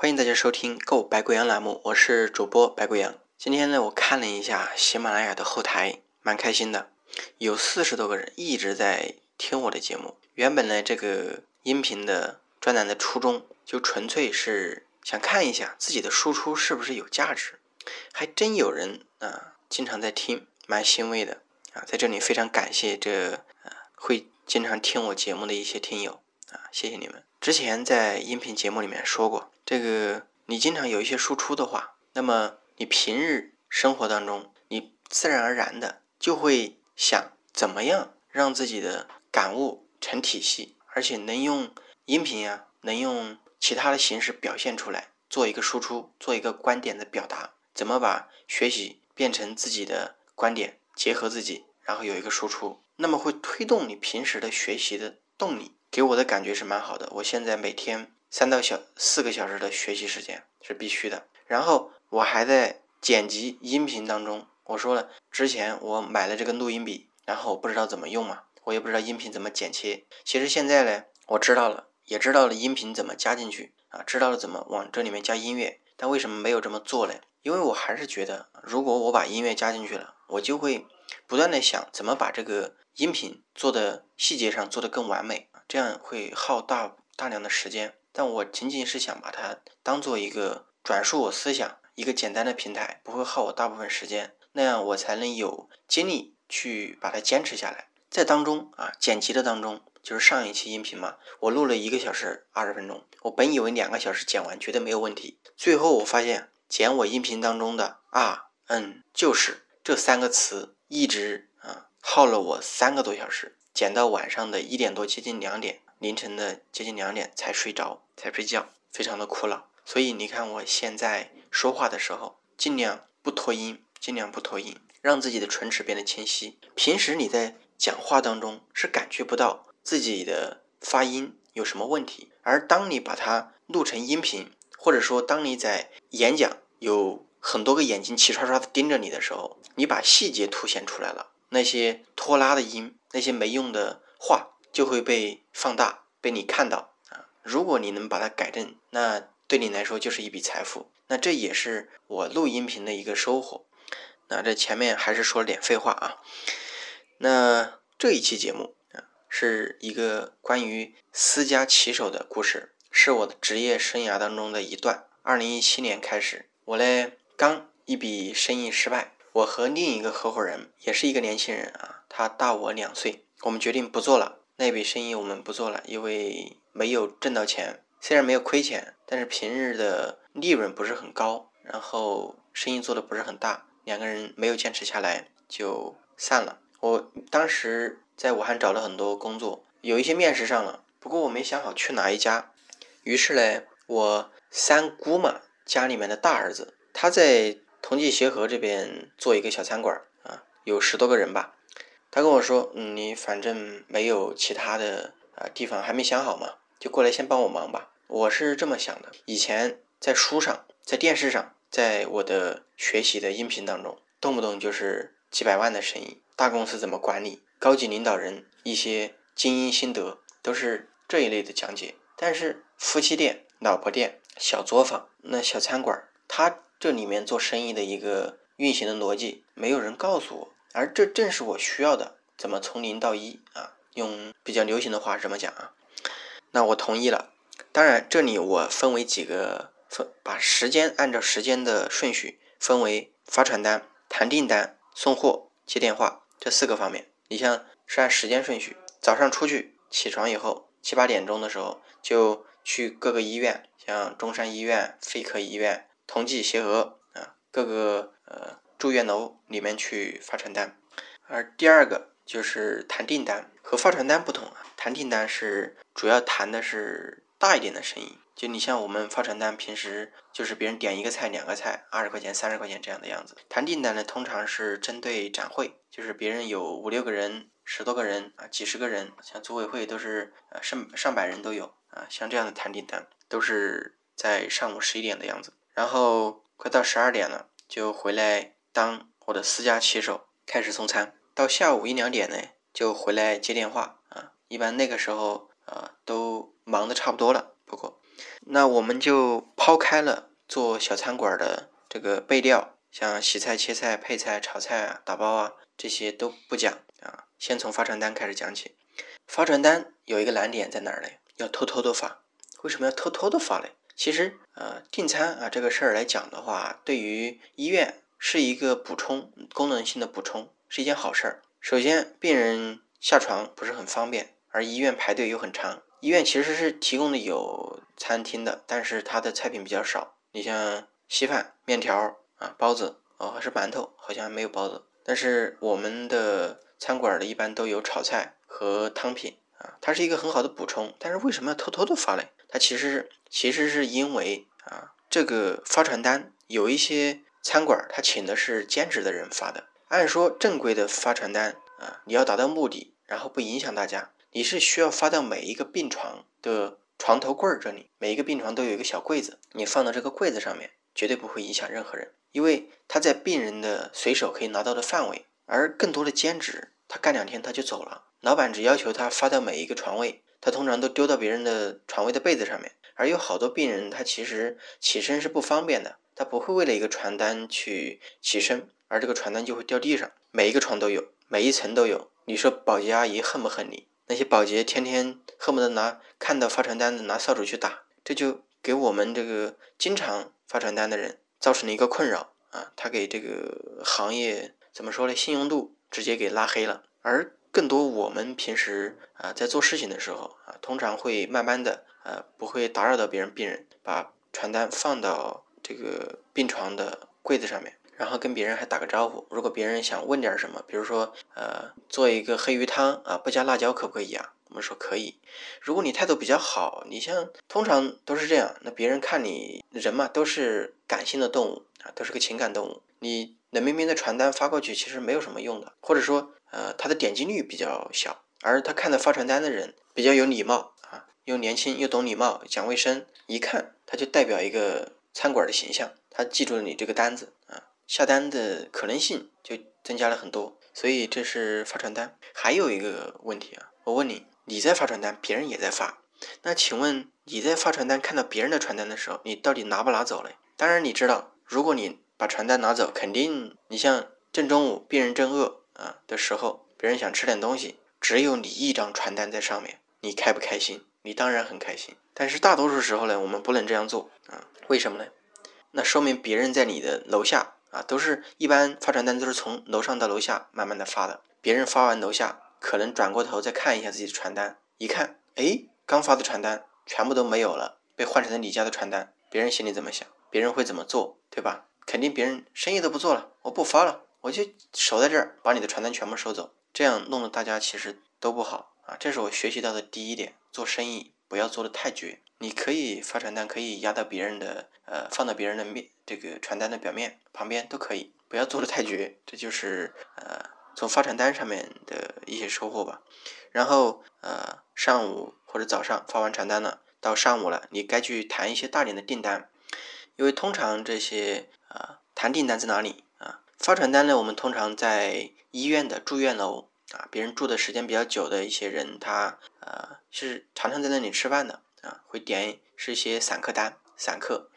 欢迎大家收听《购白贵阳》栏目，我是主播白贵阳。今天呢，我看了一下喜马拉雅的后台，蛮开心的，有四十多个人一直在听我的节目。原本呢，这个音频的专栏的初衷就纯粹是想看一下自己的输出是不是有价值，还真有人啊经常在听，蛮欣慰的啊。在这里非常感谢这啊会经常听我节目的一些听友啊，谢谢你们。之前在音频节目里面说过。这个你经常有一些输出的话，那么你平日生活当中，你自然而然的就会想怎么样让自己的感悟成体系，而且能用音频呀，能用其他的形式表现出来，做一个输出，做一个观点的表达，怎么把学习变成自己的观点，结合自己，然后有一个输出，那么会推动你平时的学习的动力。给我的感觉是蛮好的，我现在每天。三到小四个小时的学习时间是必须的，然后我还在剪辑音频当中。我说了，之前我买了这个录音笔，然后我不知道怎么用嘛，我也不知道音频怎么剪切。其实现在呢，我知道了，也知道了音频怎么加进去啊，知道了怎么往这里面加音乐。但为什么没有这么做呢？因为我还是觉得，如果我把音乐加进去了，我就会不断的想怎么把这个音频做的细节上做得更完美，这样会耗大大量的时间。但我仅仅是想把它当做一个转述我思想一个简单的平台，不会耗我大部分时间，那样我才能有精力去把它坚持下来。在当中啊，剪辑的当中，就是上一期音频嘛，我录了一个小时二十分钟，我本以为两个小时剪完绝对没有问题，最后我发现剪我音频当中的啊嗯就是这三个词，一直啊耗了我三个多小时，剪到晚上的一点多，接近两点。凌晨的接近两点才睡着，才睡觉，非常的苦恼。所以你看，我现在说话的时候，尽量不拖音，尽量不拖音，让自己的唇齿变得清晰。平时你在讲话当中是感觉不到自己的发音有什么问题，而当你把它录成音频，或者说当你在演讲，有很多个眼睛齐刷刷的盯着你的时候，你把细节凸显出来了，那些拖拉的音，那些没用的话。就会被放大，被你看到啊！如果你能把它改正，那对你来说就是一笔财富。那这也是我录音频的一个收获。那这前面还是说了点废话啊。那这一期节目啊，是一个关于私家骑手的故事，是我的职业生涯当中的一段。二零一七年开始，我嘞刚一笔生意失败，我和另一个合伙人，也是一个年轻人啊，他大我两岁，我们决定不做了。那笔生意我们不做了，因为没有挣到钱。虽然没有亏钱，但是平日的利润不是很高，然后生意做的不是很大，两个人没有坚持下来就散了。我当时在武汉找了很多工作，有一些面试上了，不过我没想好去哪一家。于是呢，我三姑嘛家里面的大儿子，他在同济协和这边做一个小餐馆啊，有十多个人吧。他跟我说：“嗯，你反正没有其他的啊地方还没想好嘛，就过来先帮我忙吧。”我是这么想的。以前在书上、在电视上、在我的学习的音频当中，动不动就是几百万的生意，大公司怎么管理，高级领导人一些经营心得，都是这一类的讲解。但是夫妻店、老婆店、小作坊、那小餐馆，它这里面做生意的一个运行的逻辑，没有人告诉我。而这正是我需要的，怎么从零到一啊？用比较流行的话怎么讲啊？那我同意了。当然，这里我分为几个分，把时间按照时间的顺序分为发传单、谈订单、送货、接电话这四个方面。你像是按时间顺序，早上出去起床以后，七八点钟的时候就去各个医院，像中山医院、肺科医院、同济协和啊，各个呃。住院楼里面去发传单，而第二个就是谈订单，和发传单不同啊，谈订单是主要谈的是大一点的生意，就你像我们发传单，平时就是别人点一个菜、两个菜，二十块钱、三十块钱这样的样子。谈订单呢，通常是针对展会，就是别人有五六个人、十多个人啊、几十个人，像组委会都是呃上上百人都有啊，像这样的谈订单都是在上午十一点的样子，然后快到十二点了就回来。当我的私家骑手开始送餐，到下午一两点呢，就回来接电话啊。一般那个时候啊，都忙得差不多了。不过那我们就抛开了做小餐馆的这个备料，像洗菜、切菜、配菜、炒菜啊、打包啊这些都不讲啊，先从发传单开始讲起。发传单有一个难点在哪儿呢？要偷偷的发。为什么要偷偷的发嘞？其实呃，订餐啊这个事儿来讲的话，对于医院是一个补充功能性的补充，是一件好事儿。首先，病人下床不是很方便，而医院排队又很长。医院其实是提供的有餐厅的，但是它的菜品比较少。你像稀饭、面条啊、包子哦，还是馒头，好像还没有包子。但是我们的餐馆的一般都有炒菜和汤品啊，它是一个很好的补充。但是为什么要偷偷的发嘞？它其实其实是因为啊，这个发传单有一些餐馆他请的是兼职的人发的。按说正规的发传单啊，你要达到目的，然后不影响大家。你是需要发到每一个病床的床头柜儿这里，每一个病床都有一个小柜子，你放到这个柜子上面，绝对不会影响任何人，因为他在病人的随手可以拿到的范围。而更多的兼职，他干两天他就走了，老板只要求他发到每一个床位，他通常都丢到别人的床位的被子上面。而有好多病人，他其实起身是不方便的，他不会为了一个传单去起身，而这个传单就会掉地上。每一个床都有，每一层都有。你说保洁阿姨恨不恨你？那些保洁天天恨不得拿看到发传单的拿扫帚去打，这就给我们这个经常发传单的人造成了一个困扰啊！他给这个行业怎么说呢？信用度直接给拉黑了。而更多我们平时啊在做事情的时候啊，通常会慢慢的呃不会打扰到别人病人，把传单放到这个病床的柜子上面。然后跟别人还打个招呼，如果别人想问点什么，比如说，呃，做一个黑鱼汤啊，不加辣椒可不可以啊？我们说可以。如果你态度比较好，你像通常都是这样，那别人看你人嘛，都是感性的动物啊，都是个情感动物。你冷冰冰的传单发过去，其实没有什么用的，或者说，呃，他的点击率比较小，而他看到发传单的人比较有礼貌啊，又年轻又懂礼貌，讲卫生，一看他就代表一个餐馆的形象，他记住了你这个单子啊。下单的可能性就增加了很多，所以这是发传单。还有一个问题啊，我问你，你在发传单，别人也在发，那请问你在发传单看到别人的传单的时候，你到底拿不拿走嘞？当然你知道，如果你把传单拿走，肯定你像正中午病人正饿啊的时候，别人想吃点东西，只有你一张传单在上面，你开不开心？你当然很开心。但是大多数时候呢，我们不能这样做啊，为什么呢？那说明别人在你的楼下。啊，都是一般发传单都是从楼上到楼下慢慢的发的。别人发完楼下，可能转过头再看一下自己的传单，一看，哎，刚发的传单全部都没有了，被换成了你家的传单。别人心里怎么想？别人会怎么做？对吧？肯定别人生意都不做了，我不发了，我就守在这儿，把你的传单全部收走。这样弄得大家其实都不好啊。这是我学习到的第一点，做生意不要做的太绝。你可以发传单，可以压到别人的，呃，放到别人的面。这个传单的表面旁边都可以，不要做的太绝，这就是呃从发传单上面的一些收获吧。然后呃上午或者早上发完传单了，到上午了，你该去谈一些大点的订单，因为通常这些啊谈订单在哪里啊？发传单呢，我们通常在医院的住院楼啊，别人住的时间比较久的一些人，他呃是常常在那里吃饭的啊，会点是一些散客单，散客。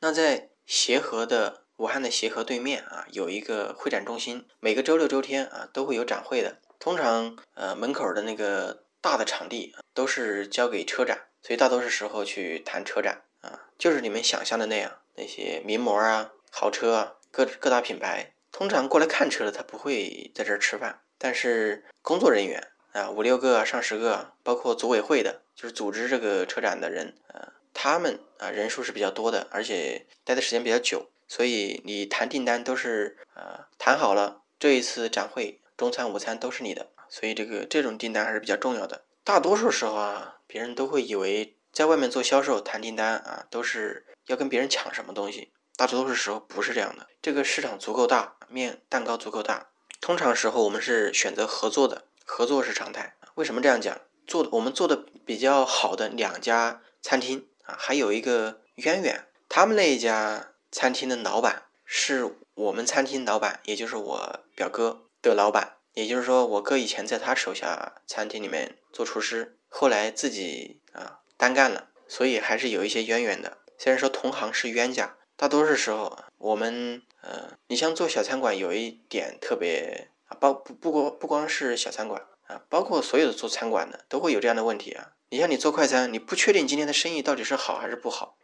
那在协和的武汉的协和对面啊，有一个会展中心，每个周六周天啊都会有展会的。通常呃门口的那个大的场地都是交给车展，所以大多数时候去谈车展啊，就是你们想象的那样，那些名模啊、豪车啊、各各大品牌，通常过来看车的他不会在这儿吃饭，但是工作人员啊五六个、上十个，包括组委会的，就是组织这个车展的人啊。他们啊人数是比较多的，而且待的时间比较久，所以你谈订单都是呃谈好了，这一次展会中餐午餐都是你的，所以这个这种订单还是比较重要的。大多数时候啊，别人都会以为在外面做销售谈订单啊，都是要跟别人抢什么东西，大多数时候不是这样的。这个市场足够大，面蛋糕足够大，通常时候我们是选择合作的，合作是常态。为什么这样讲？做的我们做的比较好的两家餐厅啊。还有一个渊源，他们那一家餐厅的老板是我们餐厅老板，也就是我表哥的老板。也就是说，我哥以前在他手下餐厅里面做厨师，后来自己啊单干了，所以还是有一些渊源的。虽然说同行是冤家，大多数时候我们呃，你像做小餐馆，有一点特别啊，包不不光不光是小餐馆啊，包括所有的做餐馆的都会有这样的问题啊。你像你做快餐，你不确定今天的生意到底是好还是不好，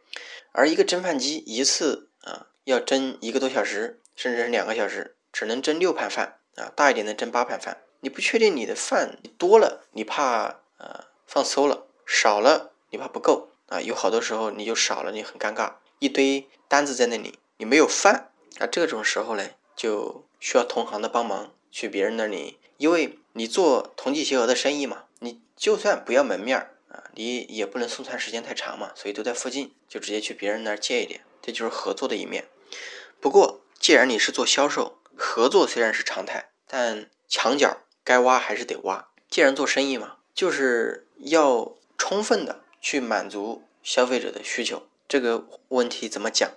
而一个蒸饭机一次啊要蒸一个多小时，甚至是两个小时，只能蒸六盘饭啊，大一点的蒸八盘饭。你不确定你的饭多了，你怕呃放馊了；少了，你怕不够。啊，有好多时候你就少了，你很尴尬，一堆单子在那里，你没有饭啊。这种时候呢，就需要同行的帮忙，去别人那里，因为你做同济协和的生意嘛，你就算不要门面啊，你也不能送餐时间太长嘛，所以都在附近，就直接去别人那儿借一点，这就是合作的一面。不过，既然你是做销售，合作虽然是常态，但墙角该挖还是得挖。既然做生意嘛，就是要充分的。去满足消费者的需求，这个问题怎么讲？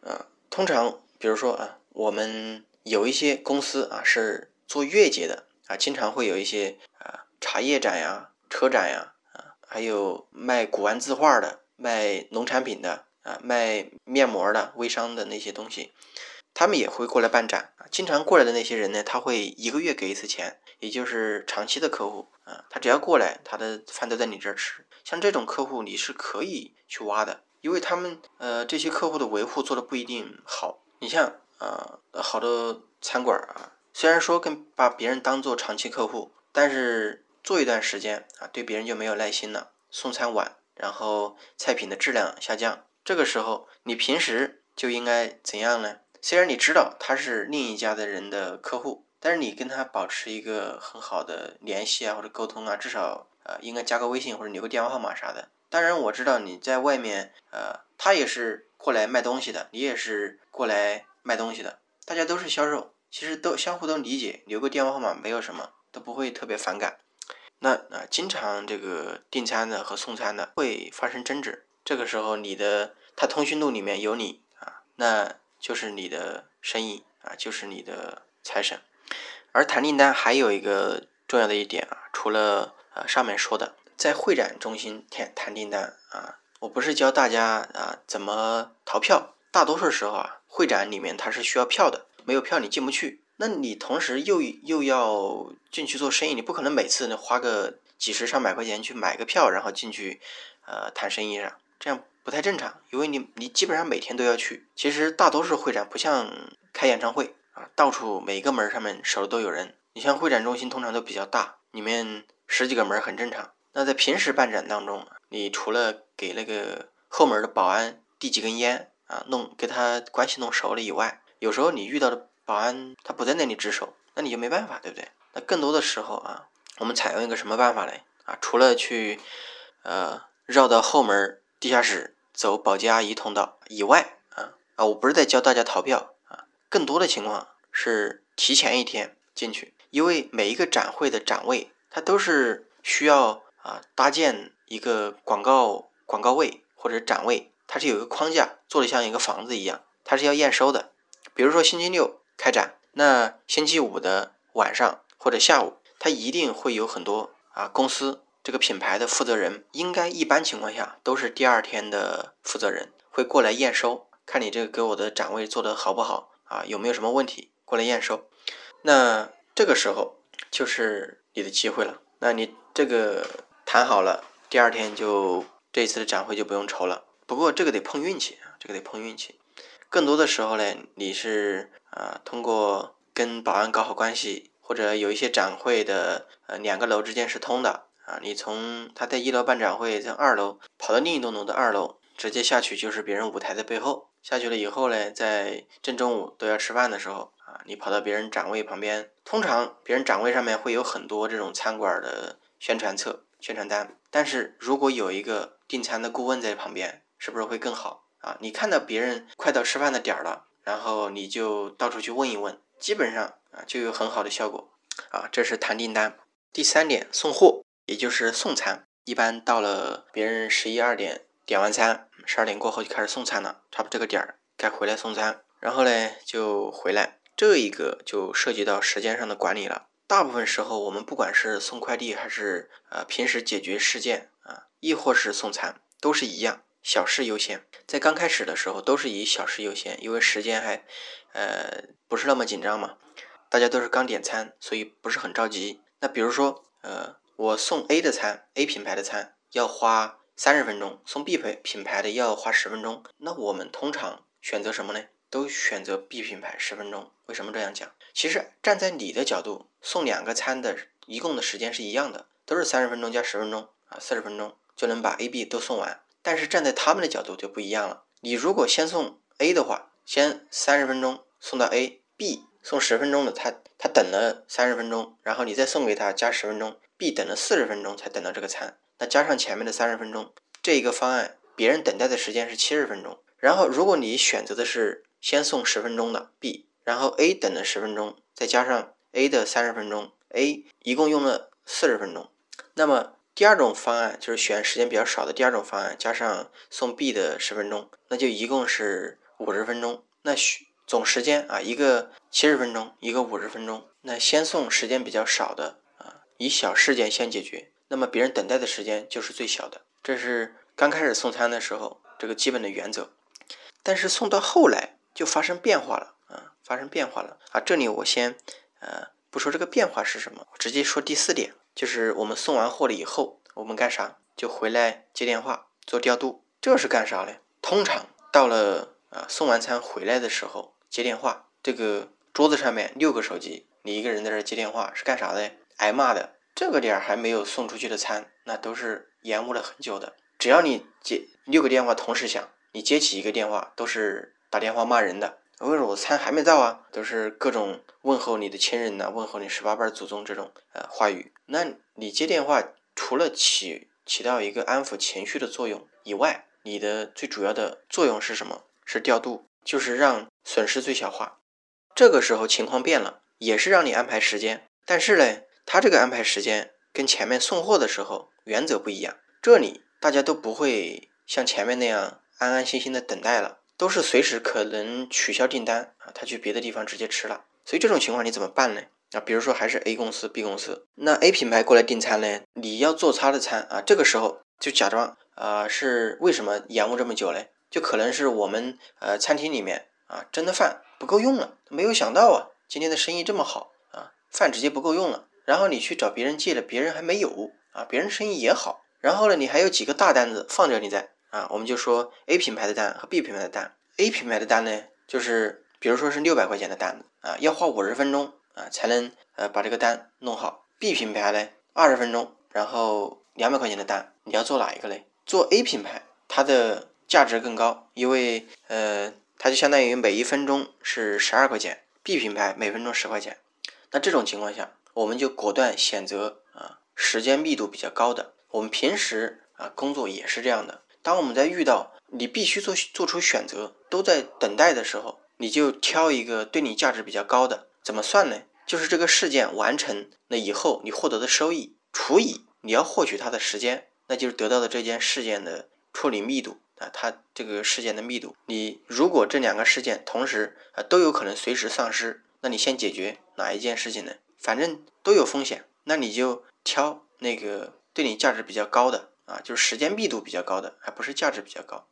啊，通常比如说啊，我们有一些公司啊是做月结的啊，经常会有一些啊茶叶展呀、车展呀啊，还有卖古玩字画的、卖农产品的啊、卖面膜的、微商的那些东西，他们也会过来办展啊。经常过来的那些人呢，他会一个月给一次钱，也就是长期的客户啊，他只要过来，他的饭都在你这儿吃。像这种客户，你是可以去挖的，因为他们呃这些客户的维护做的不一定好。你像啊好多餐馆啊，虽然说跟把别人当做长期客户，但是做一段时间啊，对别人就没有耐心了，送餐晚，然后菜品的质量下降。这个时候你平时就应该怎样呢？虽然你知道他是另一家的人的客户，但是你跟他保持一个很好的联系啊或者沟通啊，至少。呃，应该加个微信或者留个电话号码啥的。当然，我知道你在外面，呃，他也是过来卖东西的，你也是过来卖东西的，大家都是销售，其实都相互都理解，留个电话号码没有什么，都不会特别反感。那啊，经常这个订餐的和送餐的会发生争执，这个时候你的他通讯录里面有你啊，那就是你的生意啊，就是你的财神。而谈订单还有一个重要的一点啊，除了啊，上面说的在会展中心谈谈订单啊，我不是教大家啊怎么逃票，大多数时候啊，会展里面它是需要票的，没有票你进不去。那你同时又又要进去做生意，你不可能每次呢花个几十上百块钱去买个票，然后进去呃谈生意上，这样不太正常，因为你你基本上每天都要去。其实大多数会展不像开演唱会啊，到处每个门上面守的都有人。你像会展中心通常都比较大，里面。十几个门很正常。那在平时办展当中，你除了给那个后门的保安递几根烟啊，弄给他关系弄熟了以外，有时候你遇到的保安他不在那里值守，那你就没办法，对不对？那更多的时候啊，我们采用一个什么办法嘞？啊，除了去呃绕到后门地下室走保洁阿姨通道以外啊啊，我不是在教大家逃票啊，更多的情况是提前一天进去，因为每一个展会的展位。它都是需要啊搭建一个广告广告位或者展位，它是有一个框架做的像一个房子一样，它是要验收的。比如说星期六开展，那星期五的晚上或者下午，它一定会有很多啊公司这个品牌的负责人，应该一般情况下都是第二天的负责人会过来验收，看你这个给我的展位做的好不好啊，有没有什么问题过来验收。那这个时候就是。你的机会了，那你这个谈好了，第二天就这次的展会就不用愁了。不过这个得碰运气啊，这个得碰运气。更多的时候呢，你是啊通过跟保安搞好关系，或者有一些展会的呃两个楼之间是通的啊，你从他在一楼办展会，在二楼跑到另一栋楼的二楼，直接下去就是别人舞台的背后。下去了以后呢，在正中午都要吃饭的时候。啊，你跑到别人展位旁边，通常别人展位上面会有很多这种餐馆的宣传册、宣传单。但是如果有一个订餐的顾问在旁边，是不是会更好啊？你看到别人快到吃饭的点儿了，然后你就到处去问一问，基本上啊就有很好的效果啊。这是谈订单。第三点，送货，也就是送餐。一般到了别人十一二点点完餐，十二点过后就开始送餐了，差不多这个点儿该回来送餐，然后呢就回来。这一个就涉及到时间上的管理了。大部分时候，我们不管是送快递还是呃平时解决事件啊，亦或是送餐，都是一样，小事优先。在刚开始的时候都是以小事优先，因为时间还呃不是那么紧张嘛，大家都是刚点餐，所以不是很着急。那比如说呃，我送 A 的餐，A 品牌的餐要花三十分钟，送 B 品品牌的要花十分钟，那我们通常选择什么呢？都选择 B 品牌十分钟。为什么这样讲？其实站在你的角度，送两个餐的一共的时间是一样的，都是三十分钟加十分钟啊，四十分钟就能把 A、B 都送完。但是站在他们的角度就不一样了。你如果先送 A 的话，先三十分钟送到 A，B 送十分钟的，他他等了三十分钟，然后你再送给他加十分钟，B 等了四十分钟才等到这个餐，那加上前面的三十分钟，这一个方案别人等待的时间是七十分钟。然后如果你选择的是先送十分钟的 B，然后 A 等了十分钟，再加上 A 的三十分钟，A 一共用了四十分钟，那么。第二种方案就是选时间比较少的第二种方案，加上送 B 的十分钟，那就一共是五十分钟。那总时间啊，一个七十分钟，一个五十分钟。那先送时间比较少的啊，以小事件先解决，那么别人等待的时间就是最小的。这是刚开始送餐的时候这个基本的原则。但是送到后来就发生变化了，发生变化了啊。这里我先呃不说这个变化是什么，直接说第四点。就是我们送完货了以后，我们干啥？就回来接电话做调度。这是干啥嘞？通常到了啊送完餐回来的时候接电话，这个桌子上面六个手机，你一个人在这接电话是干啥的？挨骂的。这个点儿还没有送出去的餐，那都是延误了很久的。只要你接六个电话同时响，你接起一个电话都是打电话骂人的。为什么我餐还没到啊？都是各种问候你的亲人呐，问候你十八辈祖宗这种呃话语。那你接电话除了起起到一个安抚情绪的作用以外，你的最主要的作用是什么？是调度，就是让损失最小化。这个时候情况变了，也是让你安排时间，但是呢，他这个安排时间跟前面送货的时候原则不一样。这里大家都不会像前面那样安安心心的等待了。都是随时可能取消订单啊，他去别的地方直接吃了，所以这种情况你怎么办呢？啊，比如说还是 A 公司、B 公司，那 A 品牌过来订餐呢，你要做他的餐啊，这个时候就假装啊是为什么延误这么久嘞？就可能是我们呃餐厅里面啊蒸的饭不够用了，没有想到啊今天的生意这么好啊，饭直接不够用了，然后你去找别人借了，别人还没有啊，别人生意也好，然后呢你还有几个大单子放着你在。啊，我们就说 A 品牌的单和 B 品牌的单，A 品牌的单呢，就是比如说是六百块钱的单子啊，要花五十分钟啊才能呃把这个单弄好。B 品牌呢，二十分钟，然后两百块钱的单，你要做哪一个嘞？做 A 品牌，它的价值更高，因为呃它就相当于每一分钟是十二块钱，B 品牌每分钟十块钱。那这种情况下，我们就果断选择啊时间密度比较高的。我们平时啊工作也是这样的。当我们在遇到你必须做做出选择，都在等待的时候，你就挑一个对你价值比较高的。怎么算呢？就是这个事件完成了以后，你获得的收益除以你要获取它的时间，那就是得到的这件事件的处理密度啊，它这个事件的密度。你如果这两个事件同时啊都有可能随时丧失，那你先解决哪一件事情呢？反正都有风险，那你就挑那个对你价值比较高的。啊，就是时间密度比较高的，还不是价值比较高。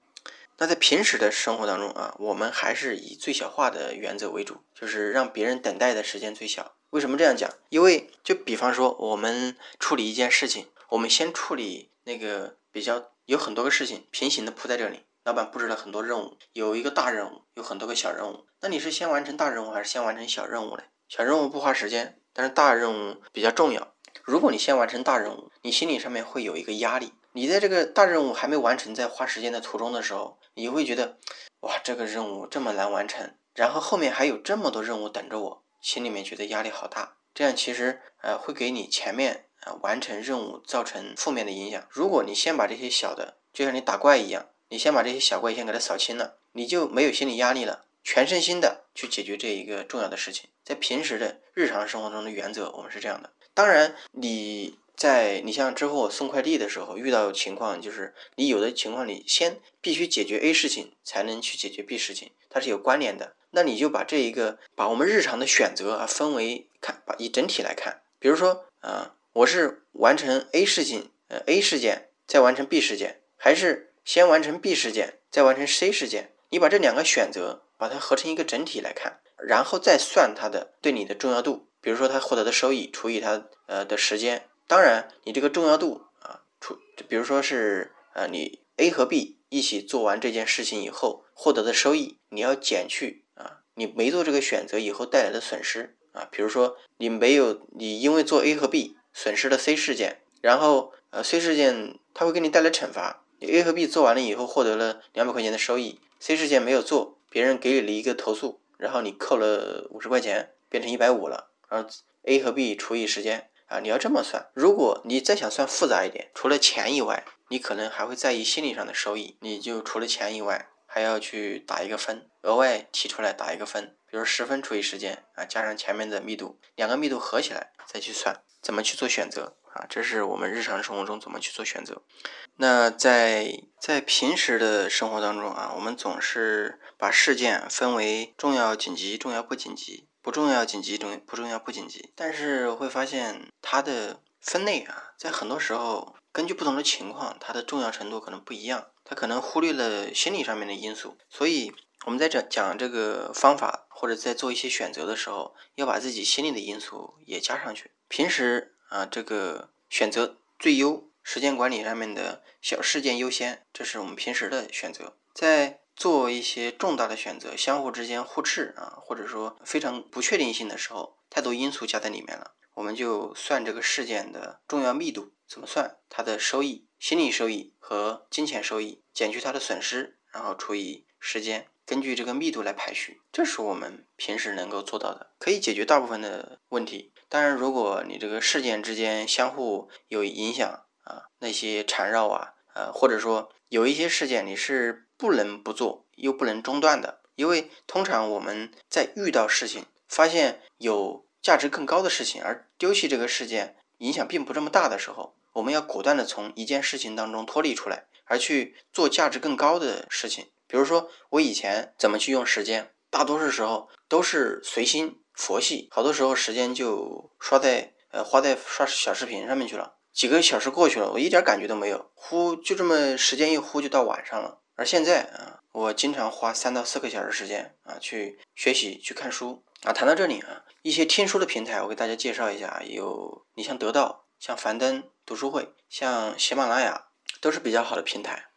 那在平时的生活当中啊，我们还是以最小化的原则为主，就是让别人等待的时间最小。为什么这样讲？因为就比方说，我们处理一件事情，我们先处理那个比较有很多个事情平行的铺在这里，老板布置了很多任务，有一个大任务，有很多个小任务。那你是先完成大任务还是先完成小任务呢？小任务不花时间，但是大任务比较重要。如果你先完成大任务，你心理上面会有一个压力。你在这个大任务还没完成，在花时间的途中的时候，你会觉得，哇，这个任务这么难完成，然后后面还有这么多任务等着我，心里面觉得压力好大。这样其实呃会给你前面啊完成任务造成负面的影响。如果你先把这些小的，就像你打怪一样，你先把这些小怪先给它扫清了，你就没有心理压力了，全身心的去解决这一个重要的事情。在平时的日常生活中的原则，我们是这样的。当然你。在你像之后送快递的时候遇到情况，就是你有的情况你先必须解决 A 事情，才能去解决 B 事情，它是有关联的。那你就把这一个把我们日常的选择啊分为看，把以整体来看。比如说啊，我是完成 A 事情，呃 A 事件再完成 B 事件，还是先完成 B 事件，再完成 C 事件，你把这两个选择把它合成一个整体来看，然后再算它的对你的重要度。比如说他获得的收益除以他呃的时间，当然你这个重要度啊，除比如说是呃你 A 和 B 一起做完这件事情以后获得的收益，你要减去啊你没做这个选择以后带来的损失啊，比如说你没有你因为做 A 和 B 损失了 C 事件，然后呃 C 事件它会给你带来惩罚，你 A 和 B 做完了以后获得了两百块钱的收益，C 事件没有做，别人给你了一个投诉，然后你扣了五十块钱，变成一百五了。然后 a 和 b 除以时间啊，你要这么算。如果你再想算复杂一点，除了钱以外，你可能还会在意心理上的收益。你就除了钱以外，还要去打一个分，额外提出来打一个分。比如十分除以时间啊，加上前面的密度，两个密度合起来再去算，怎么去做选择啊？这是我们日常生活中怎么去做选择。那在在平时的生活当中啊，我们总是把事件分为重要、紧急、重要不紧急。不重要紧急重不重要不紧急，但是会发现它的分类啊，在很多时候根据不同的情况，它的重要程度可能不一样，它可能忽略了心理上面的因素。所以我们在讲讲这个方法或者在做一些选择的时候，要把自己心理的因素也加上去。平时啊，这个选择最优时间管理上面的小事件优先，这是我们平时的选择，在。做一些重大的选择，相互之间互斥啊，或者说非常不确定性的时候，太多因素加在里面了，我们就算这个事件的重要密度，怎么算它的收益、心理收益和金钱收益，减去它的损失，然后除以时间，根据这个密度来排序，这是我们平时能够做到的，可以解决大部分的问题。当然，如果你这个事件之间相互有影响啊，那些缠绕啊，呃，或者说有一些事件你是。不能不做，又不能中断的，因为通常我们在遇到事情，发现有价值更高的事情，而丢弃这个事件影响并不这么大的时候，我们要果断的从一件事情当中脱离出来，而去做价值更高的事情。比如说，我以前怎么去用时间，大多数时候都是随心佛系，好多时候时间就刷在呃花在刷小视频上面去了，几个小时过去了，我一点感觉都没有，呼就这么时间一呼就到晚上了。而现在啊，我经常花三到四个小时时间啊去学习、去看书啊。谈到这里啊，一些听书的平台，我给大家介绍一下。有你像得到、像樊登读书会、像喜马拉雅，都是比较好的平台。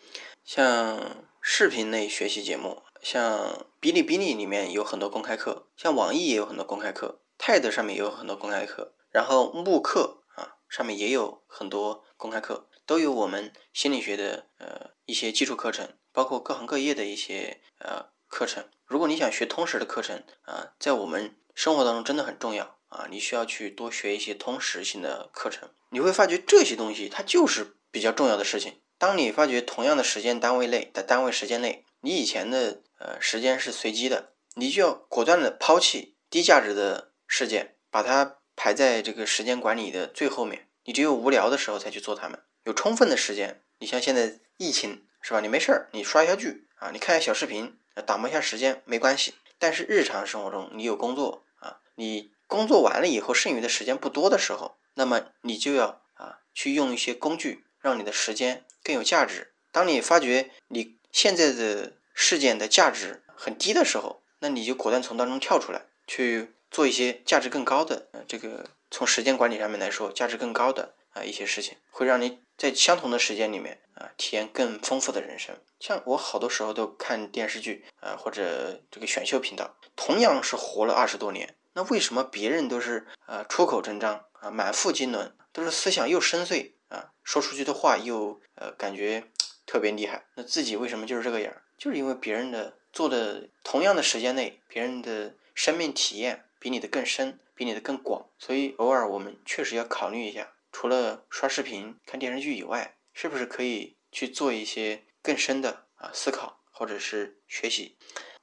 像视频类学习节目，像哔哩哔哩里面有很多公开课，像网易也有很多公开课，TED 上面也有很多公开课，然后慕课啊上面也有很多公开课，都有我们心理学的呃一些基础课程。包括各行各业的一些呃课程，如果你想学通识的课程啊，在我们生活当中真的很重要啊，你需要去多学一些通识性的课程。你会发觉这些东西它就是比较重要的事情。当你发觉同样的时间单位内的单位时间内，你以前的呃时间是随机的，你就要果断的抛弃低价值的事件，把它排在这个时间管理的最后面。你只有无聊的时候才去做它们，有充分的时间。你像现在疫情。是吧？你没事儿，你刷一下剧啊，你看一下小视频，打磨一下时间没关系。但是日常生活中，你有工作啊，你工作完了以后，剩余的时间不多的时候，那么你就要啊去用一些工具，让你的时间更有价值。当你发觉你现在的事件的价值很低的时候，那你就果断从当中跳出来，去做一些价值更高的，呃，这个从时间管理上面来说，价值更高的一些事情，会让你。在相同的时间里面啊，体验更丰富的人生。像我好多时候都看电视剧啊，或者这个选秀频道，同样是活了二十多年，那为什么别人都是啊出口成章啊，满腹经纶，都是思想又深邃啊，说出去的话又呃感觉 特别厉害，那自己为什么就是这个样？就是因为别人的做的同样的时间内，别人的生命体验比你的更深，比你的更广，所以偶尔我们确实要考虑一下。除了刷视频、看电视剧以外，是不是可以去做一些更深的啊思考或者是学习？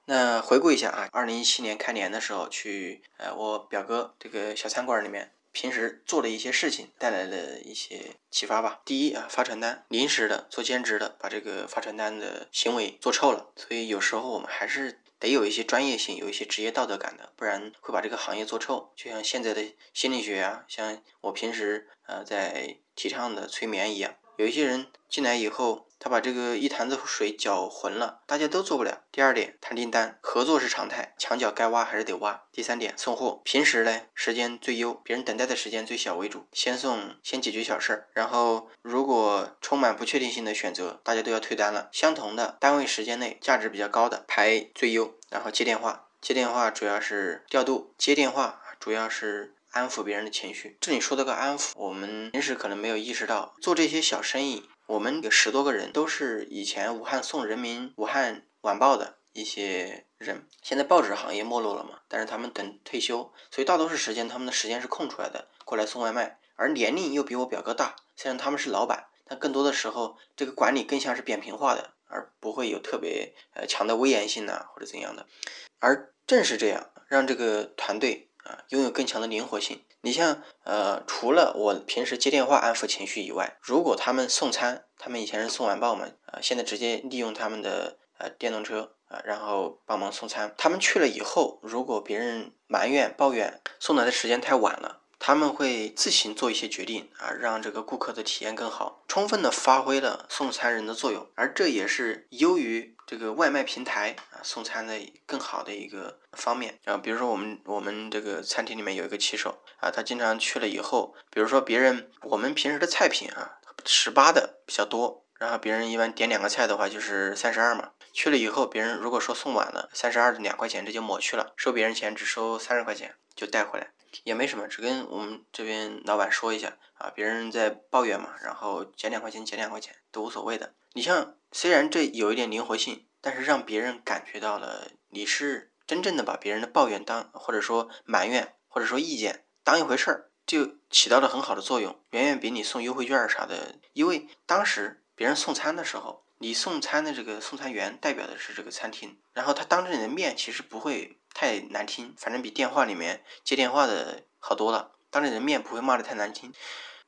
那回顾一下啊，二零一七年开年的时候去呃我表哥这个小餐馆里面，平时做了一些事情，带来了一些启发吧。第一啊，发传单，临时的做兼职的，把这个发传单的行为做臭了。所以有时候我们还是。得有一些专业性，有一些职业道德感的，不然会把这个行业做臭。就像现在的心理学啊，像我平时呃在提倡的催眠一样，有一些人进来以后，他把这个一坛子水搅浑了，大家都做不了。第二点，谈订单，合作是常态，墙角该挖还是得挖。第三点，送货，平时呢时间最优，别人等待的时间最小为主，先送先解决小事儿。然后如果充满不确定性的选择，大家都要退单了。相同的单位时间内价值比较高的排最优，然后接电话，接电话主要是调度，接电话主要是。安抚别人的情绪，这里说的个安抚，我们平时可能没有意识到，做这些小生意，我们有十多个人都是以前武汉送人民武汉晚报的一些人，现在报纸行业没落了嘛，但是他们等退休，所以大多数时间他们的时间是空出来的，过来送外卖，而年龄又比我表哥大，虽然他们是老板，但更多的时候这个管理更像是扁平化的，而不会有特别呃强的威严性呐或者怎样的，而正是这样，让这个团队。啊，拥有更强的灵活性。你像，呃，除了我平时接电话安抚情绪以外，如果他们送餐，他们以前是送晚报嘛，啊，现在直接利用他们的呃电动车啊，然后帮忙送餐。他们去了以后，如果别人埋怨抱怨送来的时间太晚了。他们会自行做一些决定啊，让这个顾客的体验更好，充分的发挥了送餐人的作用，而这也是优于这个外卖平台啊送餐的更好的一个方面啊。比如说我们我们这个餐厅里面有一个骑手啊，他经常去了以后，比如说别人我们平时的菜品啊十八的比较多，然后别人一般点两个菜的话就是三十二嘛，去了以后别人如果说送晚了，三十二的两块钱这就抹去了，收别人钱只收三十块钱就带回来。也没什么，只跟我们这边老板说一下啊，别人在抱怨嘛，然后减两块钱，减两块钱都无所谓的。你像虽然这有一点灵活性，但是让别人感觉到了你是真正的把别人的抱怨当或者说埋怨或者说意见当一回事儿，就起到了很好的作用，远远比你送优惠券啥的。因为当时别人送餐的时候，你送餐的这个送餐员代表的是这个餐厅，然后他当着你的面其实不会。太难听，反正比电话里面接电话的好多了。当着人面不会骂的太难听，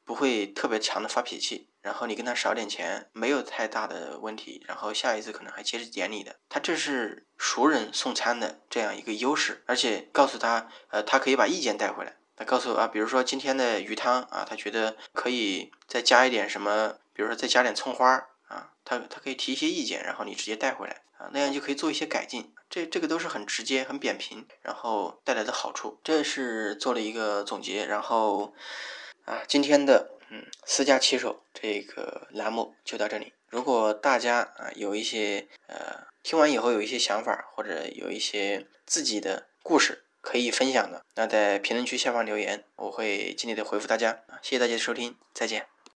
不会特别强的发脾气。然后你跟他少点钱，没有太大的问题。然后下一次可能还接着点你的。他这是熟人送餐的这样一个优势，而且告诉他，呃，他可以把意见带回来。他告诉啊，比如说今天的鱼汤啊，他觉得可以再加一点什么，比如说再加点葱花啊，他他可以提一些意见，然后你直接带回来。啊，那样就可以做一些改进，这这个都是很直接、很扁平，然后带来的好处。这是做了一个总结，然后啊，今天的嗯私家骑手这个栏目就到这里。如果大家啊有一些呃听完以后有一些想法，或者有一些自己的故事可以分享的，那在评论区下方留言，我会尽力的回复大家。谢谢大家的收听，再见。